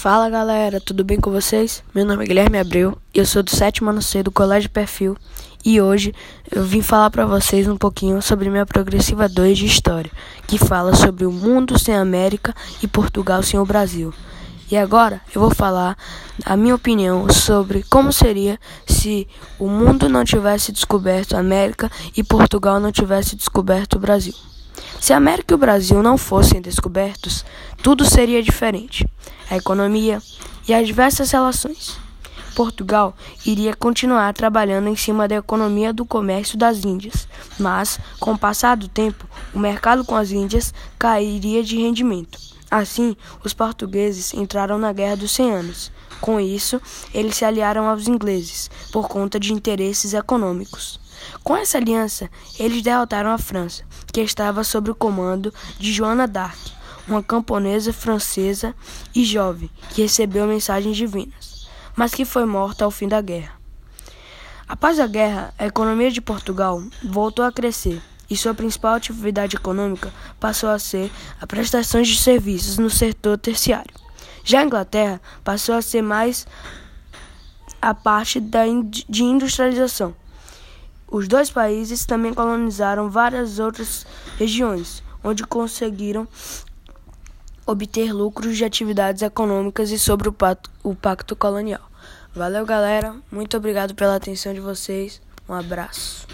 Fala galera, tudo bem com vocês? Meu nome é Guilherme Abreu, eu sou do sétimo ano C do Colégio Perfil e hoje eu vim falar para vocês um pouquinho sobre minha progressiva 2 de História, que fala sobre o mundo sem América e Portugal sem o Brasil. E agora eu vou falar a minha opinião sobre como seria se o mundo não tivesse descoberto a América e Portugal não tivesse descoberto o Brasil. Se a América e o Brasil não fossem descobertos, tudo seria diferente. A economia e as diversas relações. Portugal iria continuar trabalhando em cima da economia do comércio das Índias, mas, com o passar do tempo, o mercado com as Índias cairia de rendimento. Assim, os portugueses entraram na Guerra dos Cem Anos. Com isso, eles se aliaram aos ingleses por conta de interesses econômicos. Com essa aliança, eles derrotaram a França, que estava sob o comando de Joana d'Arc, uma camponesa francesa e jovem que recebeu mensagens divinas, mas que foi morta ao fim da guerra. Após a guerra, a economia de Portugal voltou a crescer e sua principal atividade econômica passou a ser a prestação de serviços no setor terciário. Já a Inglaterra passou a ser mais a parte da de industrialização os dois países também colonizaram várias outras regiões, onde conseguiram obter lucros de atividades econômicas e sobre o pacto, o pacto colonial. Valeu, galera. Muito obrigado pela atenção de vocês. Um abraço.